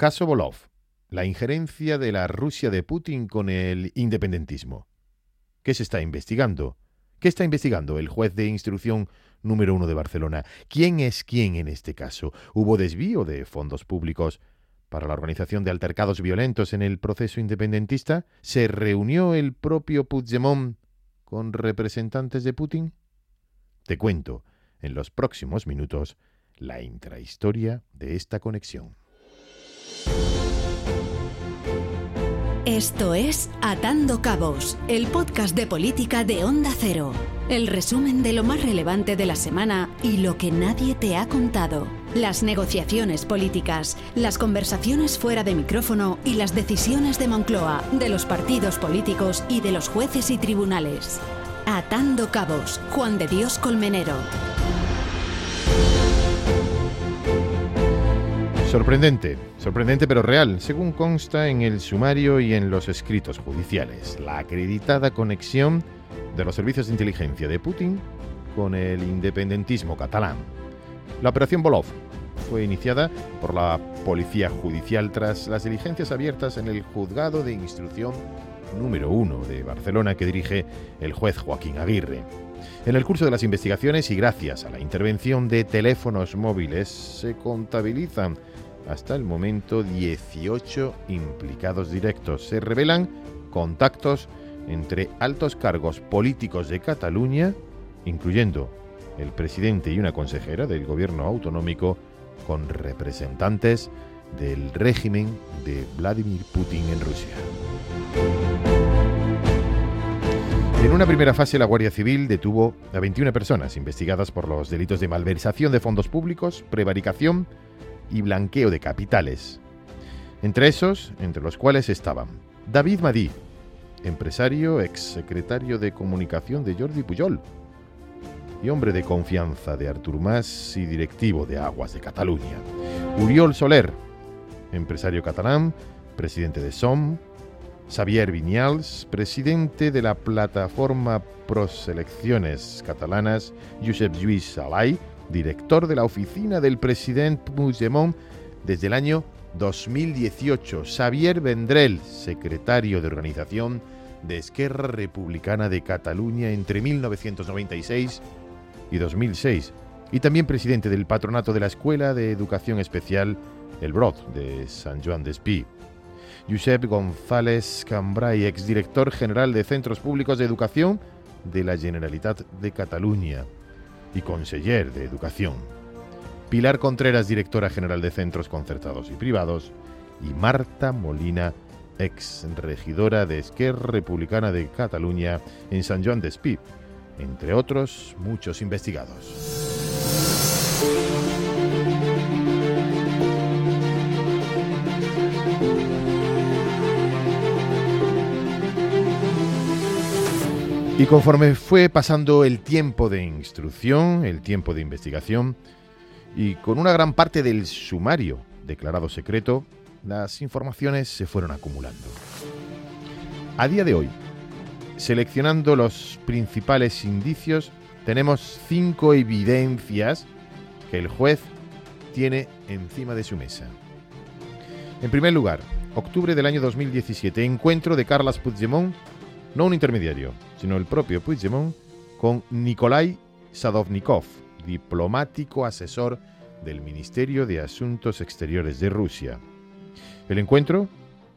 Caso Volov. La injerencia de la Rusia de Putin con el independentismo. ¿Qué se está investigando? ¿Qué está investigando el juez de instrucción número uno de Barcelona? ¿Quién es quién en este caso? ¿Hubo desvío de fondos públicos para la organización de altercados violentos en el proceso independentista? ¿Se reunió el propio Puigdemont con representantes de Putin? Te cuento en los próximos minutos la intrahistoria de esta conexión. Esto es Atando Cabos, el podcast de política de Onda Cero. El resumen de lo más relevante de la semana y lo que nadie te ha contado. Las negociaciones políticas, las conversaciones fuera de micrófono y las decisiones de Moncloa, de los partidos políticos y de los jueces y tribunales. Atando Cabos, Juan de Dios Colmenero. Sorprendente, sorprendente pero real, según consta en el sumario y en los escritos judiciales, la acreditada conexión de los servicios de inteligencia de Putin con el independentismo catalán. La operación Volov fue iniciada por la Policía Judicial tras las diligencias abiertas en el Juzgado de Instrucción número 1 de Barcelona que dirige el juez Joaquín Aguirre. En el curso de las investigaciones y gracias a la intervención de teléfonos móviles se contabilizan hasta el momento 18 implicados directos. Se revelan contactos entre altos cargos políticos de Cataluña, incluyendo el presidente y una consejera del gobierno autonómico, con representantes del régimen de Vladimir Putin en Rusia. En una primera fase, la Guardia Civil detuvo a 21 personas investigadas por los delitos de malversación de fondos públicos, prevaricación y blanqueo de capitales. Entre esos, entre los cuales estaban David Madí, empresario, exsecretario de comunicación de Jordi Pujol y hombre de confianza de Artur Mas y directivo de Aguas de Cataluña. Uriol Soler, empresario catalán, presidente de SOM, Xavier Vinyals, presidente de la plataforma Proselecciones Catalanas, Josep Lluís Salai, director de la oficina del presidente Puigdemont desde el año 2018. Xavier Vendrell, secretario de organización de Esquerra Republicana de Cataluña entre 1996 y 2006. Y también presidente del patronato de la Escuela de Educación Especial El Brod de San Joan d'Espí. Josep González Cambrai, exdirector general de Centros Públicos de Educación de la Generalitat de Cataluña y conseller de Educación. Pilar Contreras, directora general de Centros Concertados y Privados. Y Marta Molina, ex regidora de Esquerra Republicana de Cataluña en San Joan d'Espí, entre otros muchos investigados. Y conforme fue pasando el tiempo de instrucción, el tiempo de investigación, y con una gran parte del sumario declarado secreto, las informaciones se fueron acumulando. A día de hoy, seleccionando los principales indicios, tenemos cinco evidencias que el juez tiene encima de su mesa. En primer lugar, octubre del año 2017, encuentro de Carles Puigdemont no un intermediario, sino el propio Puigdemont, con Nikolai Sadovnikov, diplomático asesor del Ministerio de Asuntos Exteriores de Rusia. El encuentro,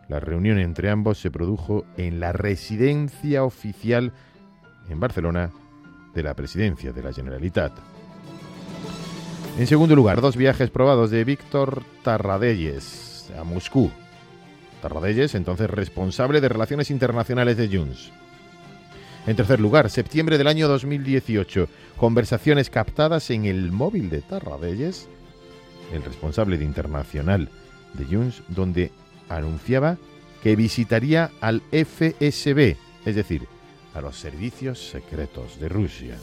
la reunión entre ambos, se produjo en la residencia oficial en Barcelona de la presidencia de la Generalitat. En segundo lugar, dos viajes probados de Víctor Tarradellas a Moscú Tarradellas, entonces responsable de Relaciones Internacionales de Junts. En tercer lugar, septiembre del año 2018, conversaciones captadas en el móvil de Tarradellas, el responsable de Internacional de Junts, donde anunciaba que visitaría al FSB, es decir, a los servicios secretos de Rusia.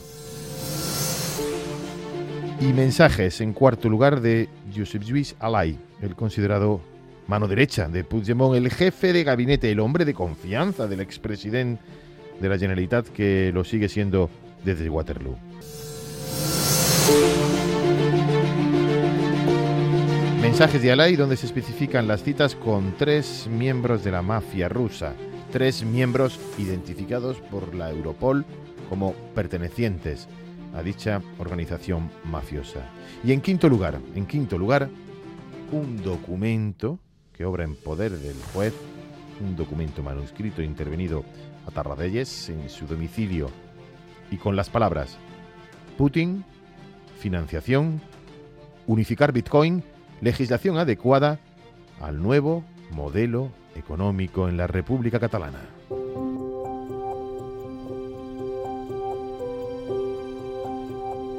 Y mensajes en cuarto lugar de Josep Lluís Alay, el considerado mano derecha de Puigdemont, el jefe de gabinete, el hombre de confianza del expresidente de la Generalitat que lo sigue siendo desde Waterloo. Mensajes de Alay donde se especifican las citas con tres miembros de la mafia rusa, tres miembros identificados por la Europol como pertenecientes a dicha organización mafiosa. Y en quinto lugar, en quinto lugar, un documento que obra en poder del juez, un documento manuscrito intervenido a Tarradellas en su domicilio y con las palabras Putin, financiación, unificar Bitcoin, legislación adecuada al nuevo modelo económico en la República Catalana.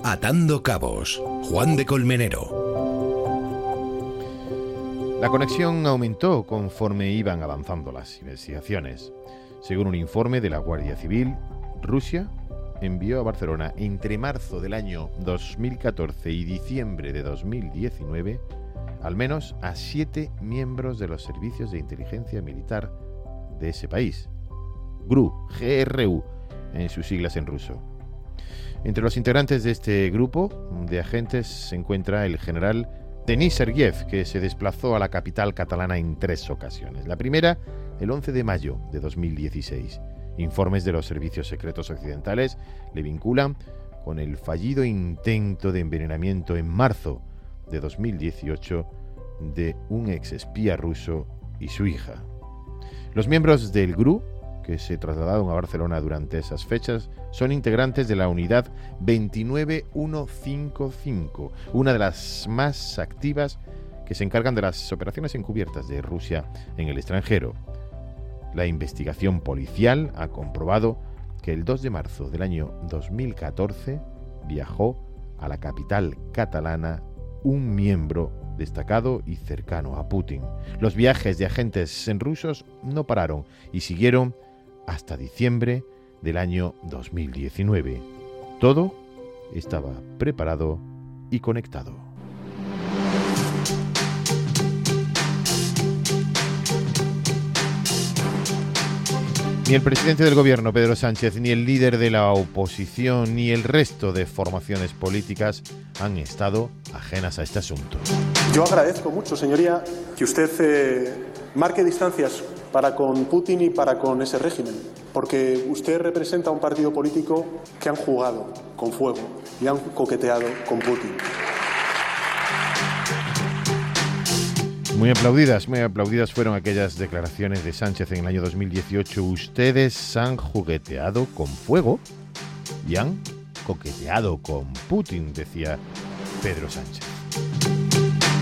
Atando Cabos, Juan de Colmenero. La conexión aumentó conforme iban avanzando las investigaciones. Según un informe de la Guardia Civil, Rusia envió a Barcelona entre marzo del año 2014 y diciembre de 2019 al menos a siete miembros de los servicios de inteligencia militar de ese país. GRU, GRU, en sus siglas en ruso. Entre los integrantes de este grupo de agentes se encuentra el general Denis Sergiev, que se desplazó a la capital catalana en tres ocasiones. La primera, el 11 de mayo de 2016. Informes de los servicios secretos occidentales le vinculan con el fallido intento de envenenamiento en marzo de 2018 de un ex espía ruso y su hija. Los miembros del GRU que se trasladaron a Barcelona durante esas fechas son integrantes de la unidad 29155, una de las más activas que se encargan de las operaciones encubiertas de Rusia en el extranjero. La investigación policial ha comprobado que el 2 de marzo del año 2014 viajó a la capital catalana un miembro destacado y cercano a Putin. Los viajes de agentes en rusos no pararon y siguieron hasta diciembre del año 2019. Todo estaba preparado y conectado. Ni el presidente del gobierno, Pedro Sánchez, ni el líder de la oposición, ni el resto de formaciones políticas han estado ajenas a este asunto. Yo agradezco mucho, señoría, que usted eh, marque distancias para con Putin y para con ese régimen, porque usted representa un partido político que han jugado con fuego y han coqueteado con Putin. Muy aplaudidas, muy aplaudidas fueron aquellas declaraciones de Sánchez en el año 2018. Ustedes han jugueteado con fuego y han coqueteado con Putin, decía Pedro Sánchez.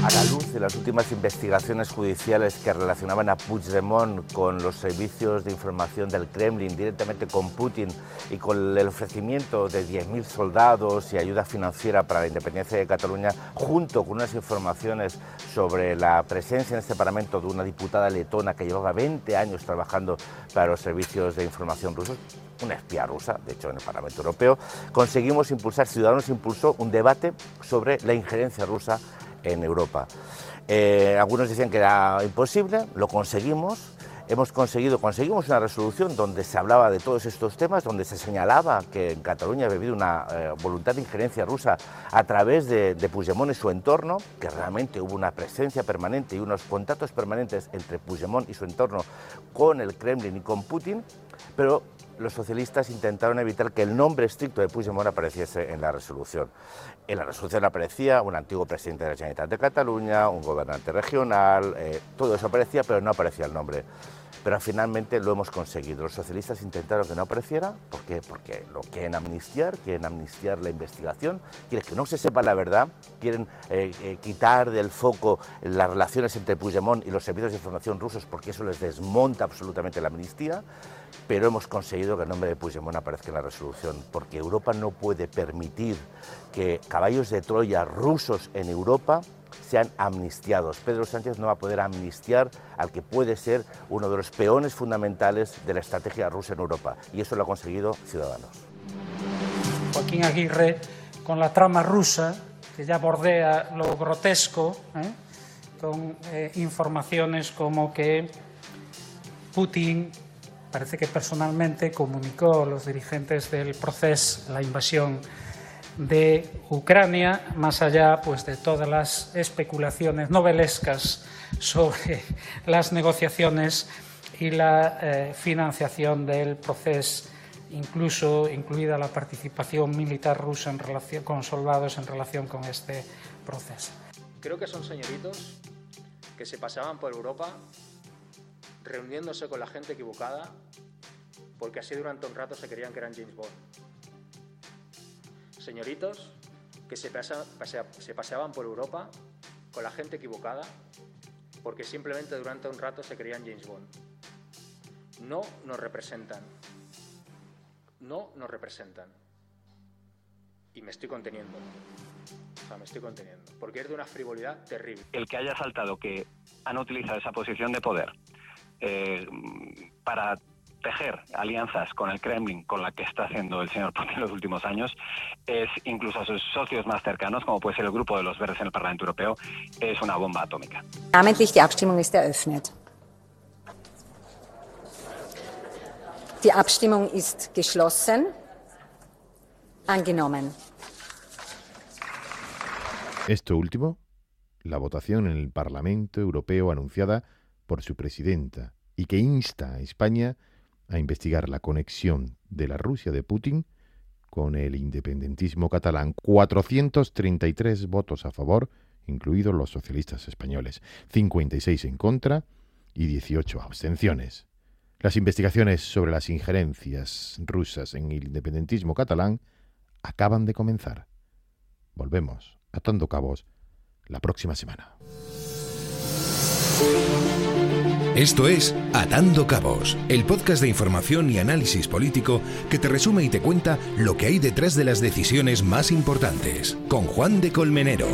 A la luz de las últimas investigaciones judiciales que relacionaban a Puigdemont con los servicios de información del Kremlin, directamente con Putin y con el ofrecimiento de 10.000 soldados y ayuda financiera para la independencia de Cataluña, junto con unas informaciones sobre la presencia en este Parlamento de una diputada letona que llevaba 20 años trabajando para los servicios de información rusos, una espía rusa, de hecho en el Parlamento Europeo, conseguimos impulsar, Ciudadanos impulsó un debate sobre la injerencia rusa en Europa. Eh, algunos decían que era imposible, lo conseguimos. Hemos conseguido, conseguimos una resolución donde se hablaba de todos estos temas, donde se señalaba que en Cataluña había habido una eh, voluntad de injerencia rusa a través de, de Puigdemont y su entorno, que realmente hubo una presencia permanente y unos contactos permanentes entre Puigdemont y su entorno con el Kremlin y con Putin, pero los socialistas intentaron evitar que el nombre estricto de Puigdemont apareciese en la resolución. En la resolución aparecía un antiguo presidente de la Generalitat de Cataluña, un gobernante regional, eh, todo eso aparecía, pero no aparecía el nombre. Pero finalmente lo hemos conseguido. Los socialistas intentaron que no apareciera, ¿por qué? Porque lo quieren amnistiar, quieren amnistiar la investigación, quieren que no se sepa la verdad, quieren eh, eh, quitar del foco las relaciones entre Puigdemont y los servicios de información rusos, porque eso les desmonta absolutamente la amnistía pero hemos conseguido que el nombre de Puigdemont aparezca en la resolución, porque Europa no puede permitir que caballos de Troya rusos en Europa sean amnistiados. Pedro Sánchez no va a poder amnistiar al que puede ser uno de los peones fundamentales de la estrategia rusa en Europa, y eso lo ha conseguido Ciudadanos. Joaquín Aguirre, con la trama rusa, que ya bordea lo grotesco, ¿eh? con eh, informaciones como que Putin parece que personalmente comunicó a los dirigentes del proceso la invasión de Ucrania, más allá pues, de todas las especulaciones novelescas sobre las negociaciones y la eh, financiación del proceso, incluso incluida la participación militar rusa en relación, con soldados en relación con este proceso. Creo que son señoritos que se pasaban por Europa reuniéndose con la gente equivocada porque así durante un rato se creían que eran James Bond. Señoritos que se, se paseaban por Europa con la gente equivocada porque simplemente durante un rato se creían James Bond. No nos representan. No nos representan. Y me estoy conteniendo. O sea, me estoy conteniendo. Porque es de una frivolidad terrible. El que haya saltado que han utilizado esa posición de poder eh, para tejer alianzas con el Kremlin, con la que está haciendo el señor Putin en los últimos años, es incluso a sus socios más cercanos, como puede ser el grupo de los verdes en el Parlamento Europeo, es una bomba atómica. Namentlich die Abstimmung ist eröffnet. Die Abstimmung ist geschlossen. Angenommen. Esto último, la votación en el Parlamento Europeo anunciada por su presidenta y que insta a España a investigar la conexión de la Rusia de Putin con el independentismo catalán. 433 votos a favor, incluidos los socialistas españoles, 56 en contra y 18 abstenciones. Las investigaciones sobre las injerencias rusas en el independentismo catalán acaban de comenzar. Volvemos, atando cabos, la próxima semana. Esto es Atando Cabos, el podcast de información y análisis político que te resume y te cuenta lo que hay detrás de las decisiones más importantes, con Juan de Colmenero.